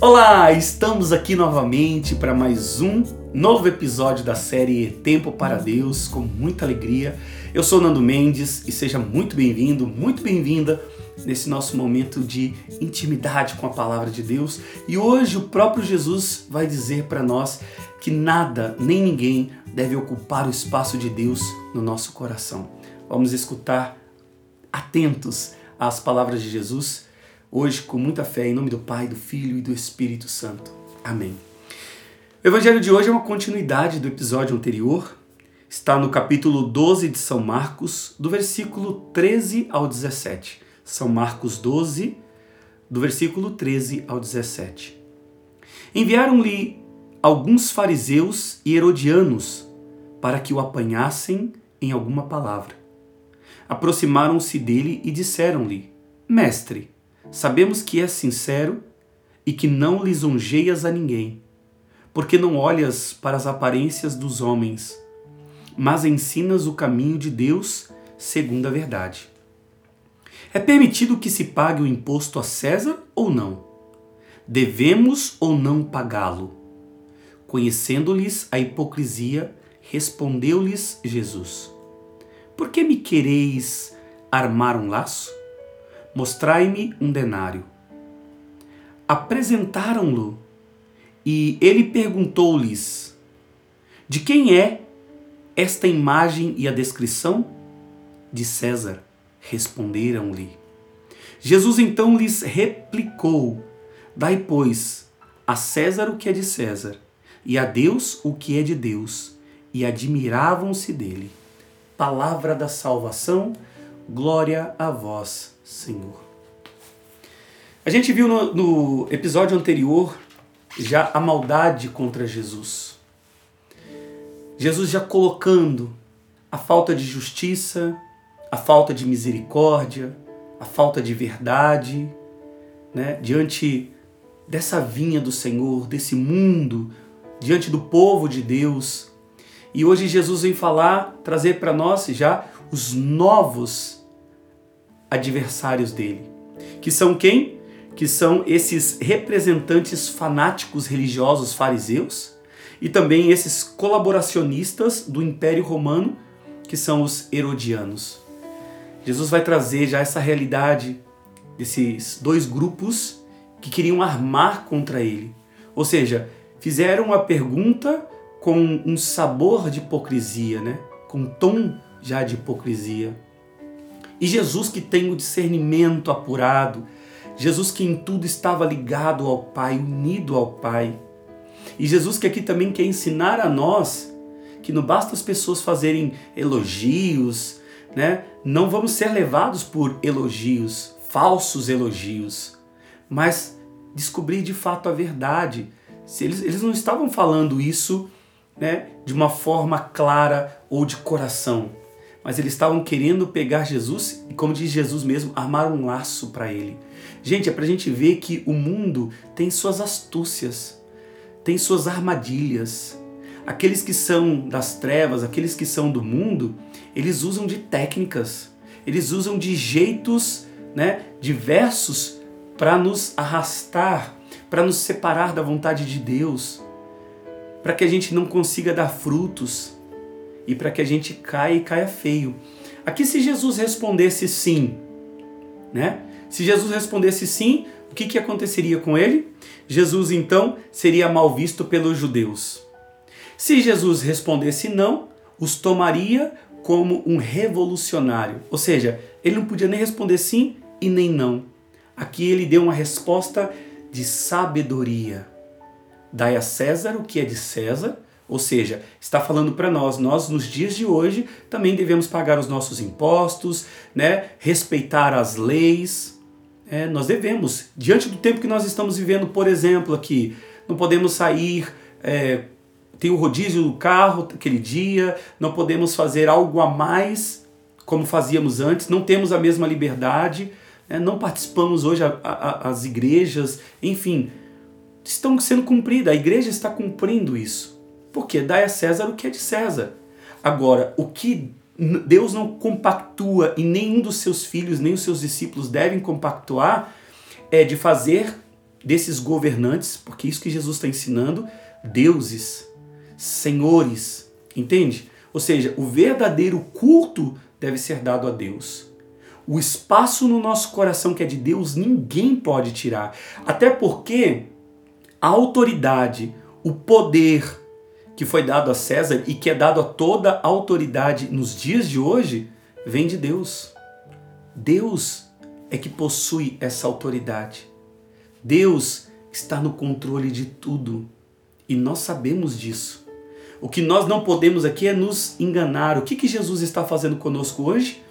Olá, estamos aqui novamente para mais um novo episódio da série Tempo para Deus, com muita alegria. Eu sou Nando Mendes e seja muito bem-vindo, muito bem-vinda nesse nosso momento de intimidade com a palavra de Deus. E hoje o próprio Jesus vai dizer para nós que nada nem ninguém deve ocupar o espaço de Deus no nosso coração. Vamos escutar atentos às palavras de Jesus hoje com muita fé, em nome do Pai, do Filho e do Espírito Santo. Amém. O evangelho de hoje é uma continuidade do episódio anterior. Está no capítulo 12 de São Marcos, do versículo 13 ao 17. São Marcos 12, do versículo 13 ao 17. Enviaram-lhe alguns fariseus e herodianos para que o apanhassem em alguma palavra. Aproximaram-se dele e disseram-lhe: Mestre, Sabemos que és sincero e que não lisonjeias a ninguém, porque não olhas para as aparências dos homens, mas ensinas o caminho de Deus segundo a verdade. É permitido que se pague o imposto a César ou não? Devemos ou não pagá-lo? Conhecendo-lhes a hipocrisia, respondeu-lhes Jesus: Por que me quereis armar um laço? Mostrai-me um denário. Apresentaram-lo e ele perguntou-lhes: De quem é esta imagem e a descrição? De César. Responderam-lhe. Jesus então lhes replicou: Dai, pois, a César o que é de César, e a Deus o que é de Deus. E admiravam-se dele. Palavra da salvação, glória a vós, Senhor. A gente viu no, no episódio anterior já a maldade contra Jesus. Jesus já colocando a falta de justiça, a falta de misericórdia, a falta de verdade, né, diante dessa vinha do Senhor, desse mundo, diante do povo de Deus. E hoje Jesus vem falar, trazer para nós já os novos adversários dele. Que são quem? Que são esses representantes fanáticos religiosos fariseus e também esses colaboracionistas do Império Romano, que são os herodianos. Jesus vai trazer já essa realidade desses dois grupos que queriam armar contra ele. Ou seja, fizeram uma pergunta com um sabor de hipocrisia, né? com um tom já de hipocrisia. E Jesus que tem o discernimento apurado, Jesus que em tudo estava ligado ao Pai, unido ao Pai. E Jesus que aqui também quer ensinar a nós que não basta as pessoas fazerem elogios, né? Não vamos ser levados por elogios, falsos elogios, mas descobrir de fato a verdade. Se eles, eles não estavam falando isso né, de uma forma clara ou de coração mas eles estavam querendo pegar Jesus e, como diz Jesus mesmo, armar um laço para ele. Gente, é para a gente ver que o mundo tem suas astúcias, tem suas armadilhas. Aqueles que são das trevas, aqueles que são do mundo, eles usam de técnicas, eles usam de jeitos né, diversos para nos arrastar, para nos separar da vontade de Deus, para que a gente não consiga dar frutos e para que a gente caia e caia feio. Aqui, se Jesus respondesse sim, né? Se Jesus respondesse sim, o que, que aconteceria com ele? Jesus então seria mal visto pelos judeus. Se Jesus respondesse não, os tomaria como um revolucionário. Ou seja, ele não podia nem responder sim e nem não. Aqui ele deu uma resposta de sabedoria. Dai a César o que é de César ou seja, está falando para nós, nós nos dias de hoje também devemos pagar os nossos impostos, né? respeitar as leis. É, nós devemos, diante do tempo que nós estamos vivendo, por exemplo, aqui, não podemos sair, é, tem o rodízio do carro aquele dia, não podemos fazer algo a mais como fazíamos antes, não temos a mesma liberdade, né? não participamos hoje as igrejas, enfim, estão sendo cumpridas, a igreja está cumprindo isso. Porque dá a César o que é de César. Agora, o que Deus não compactua e nenhum dos seus filhos, nem os seus discípulos devem compactuar, é de fazer desses governantes, porque é isso que Jesus está ensinando, deuses, senhores, entende? Ou seja, o verdadeiro culto deve ser dado a Deus. O espaço no nosso coração que é de Deus, ninguém pode tirar. Até porque a autoridade, o poder que foi dado a César e que é dado a toda a autoridade nos dias de hoje, vem de Deus. Deus é que possui essa autoridade. Deus está no controle de tudo e nós sabemos disso. O que nós não podemos aqui é nos enganar. O que, que Jesus está fazendo conosco hoje?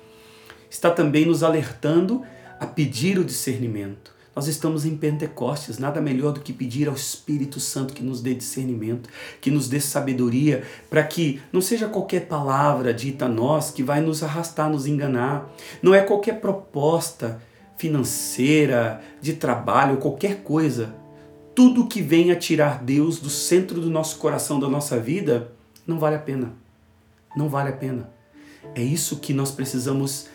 está também nos alertando a pedir o discernimento. Nós estamos em Pentecostes, nada melhor do que pedir ao Espírito Santo que nos dê discernimento, que nos dê sabedoria, para que não seja qualquer palavra dita a nós que vai nos arrastar, nos enganar. Não é qualquer proposta financeira, de trabalho, qualquer coisa. Tudo que venha tirar Deus do centro do nosso coração, da nossa vida, não vale a pena. Não vale a pena. É isso que nós precisamos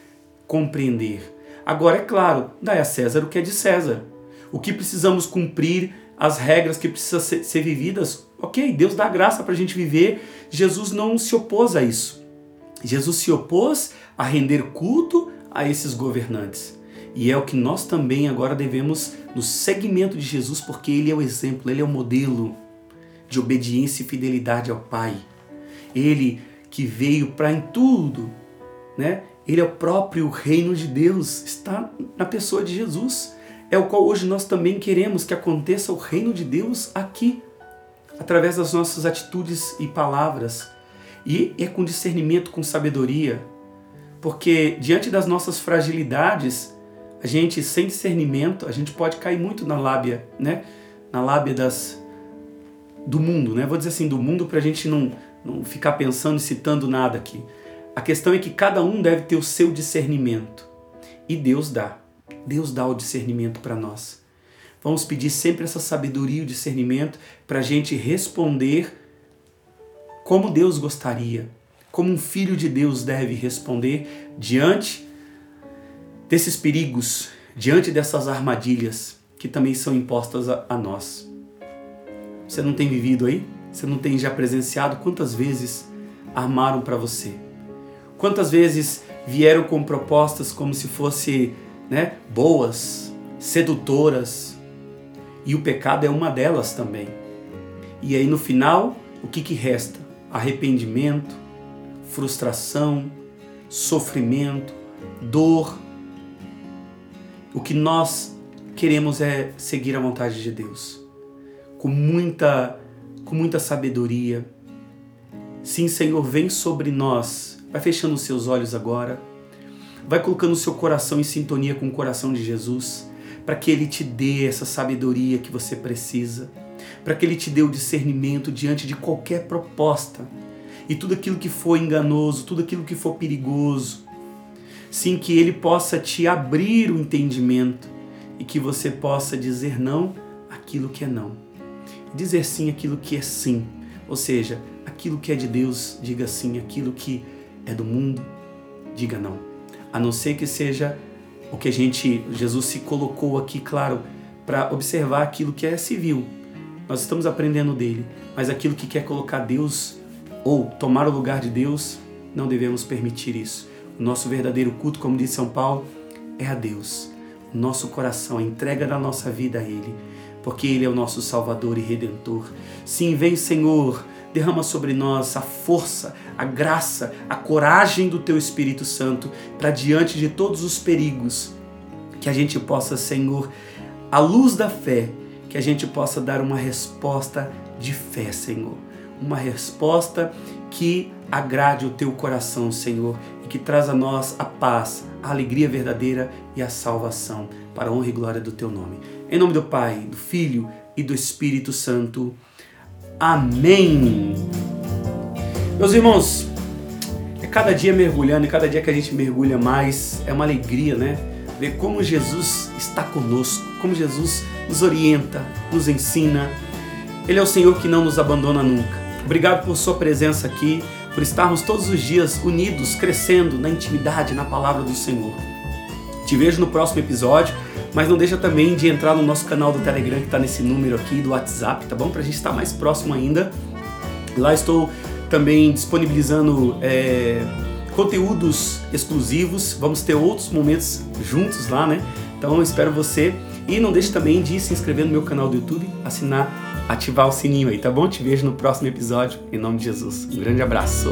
compreender. Agora, é claro, dai a César o que é de César. O que precisamos cumprir, as regras que precisam ser, ser vividas, ok, Deus dá graça para a gente viver. Jesus não se opôs a isso. Jesus se opôs a render culto a esses governantes. E é o que nós também agora devemos no segmento de Jesus, porque ele é o exemplo, ele é o modelo de obediência e fidelidade ao Pai. Ele que veio para em tudo, né? Ele é o próprio reino de Deus, está na pessoa de Jesus, é o qual hoje nós também queremos que aconteça o reino de Deus aqui, através das nossas atitudes e palavras. E é com discernimento, com sabedoria, porque diante das nossas fragilidades, a gente sem discernimento, a gente pode cair muito na lábia, né? Na lábia das do mundo, né? Vou dizer assim, do mundo para a gente não, não ficar pensando e citando nada aqui. A questão é que cada um deve ter o seu discernimento. E Deus dá. Deus dá o discernimento para nós. Vamos pedir sempre essa sabedoria e o discernimento para a gente responder como Deus gostaria, como um filho de Deus deve responder diante desses perigos, diante dessas armadilhas que também são impostas a, a nós. Você não tem vivido aí? Você não tem já presenciado quantas vezes armaram para você? Quantas vezes vieram com propostas como se fossem né, boas, sedutoras, e o pecado é uma delas também. E aí no final, o que, que resta? Arrependimento, frustração, sofrimento, dor. O que nós queremos é seguir a vontade de Deus com muita com muita sabedoria. Sim, Senhor, vem sobre nós Vai fechando os seus olhos agora. Vai colocando o seu coração em sintonia com o coração de Jesus, para que ele te dê essa sabedoria que você precisa, para que ele te dê o discernimento diante de qualquer proposta e tudo aquilo que for enganoso, tudo aquilo que for perigoso. Sim, que ele possa te abrir o entendimento e que você possa dizer não aquilo que é não. Dizer sim aquilo que é sim. Ou seja, aquilo que é de Deus, diga sim, aquilo que é do mundo, diga não. A não ser que seja o que a gente, Jesus se colocou aqui, claro, para observar aquilo que é civil. Nós estamos aprendendo dele, mas aquilo que quer colocar Deus ou tomar o lugar de Deus, não devemos permitir isso. O nosso verdadeiro culto, como diz São Paulo, é a Deus. O nosso coração, a entrega da nossa vida a Ele, porque Ele é o nosso Salvador e Redentor. Sim, vem, Senhor, derrama sobre nós a força, a graça, a coragem do Teu Espírito Santo para diante de todos os perigos, que a gente possa, Senhor, à luz da fé, que a gente possa dar uma resposta de fé, Senhor. Uma resposta que agrade o teu coração, Senhor, e que traz a nós a paz, a alegria verdadeira e a salvação, para a honra e glória do teu nome. Em nome do Pai, do Filho e do Espírito Santo. Amém. Meus irmãos, é cada dia mergulhando e cada dia que a gente mergulha mais, é uma alegria, né? Ver como Jesus está conosco, como Jesus nos orienta, nos ensina. Ele é o Senhor que não nos abandona nunca. Obrigado por sua presença aqui, por estarmos todos os dias unidos, crescendo na intimidade, na palavra do Senhor. Te vejo no próximo episódio Mas não deixa também de entrar no nosso canal do Telegram que está nesse número aqui do WhatsApp, tá bom? Para a gente estar mais próximo ainda. Lá estou também disponibilizando é, conteúdos exclusivos. Vamos ter outros momentos juntos lá, né? Então espero você. E não deixe também de se inscrever no meu canal do YouTube, assinar, ativar o sininho aí, tá bom? Te vejo no próximo episódio, em nome de Jesus. Um grande abraço.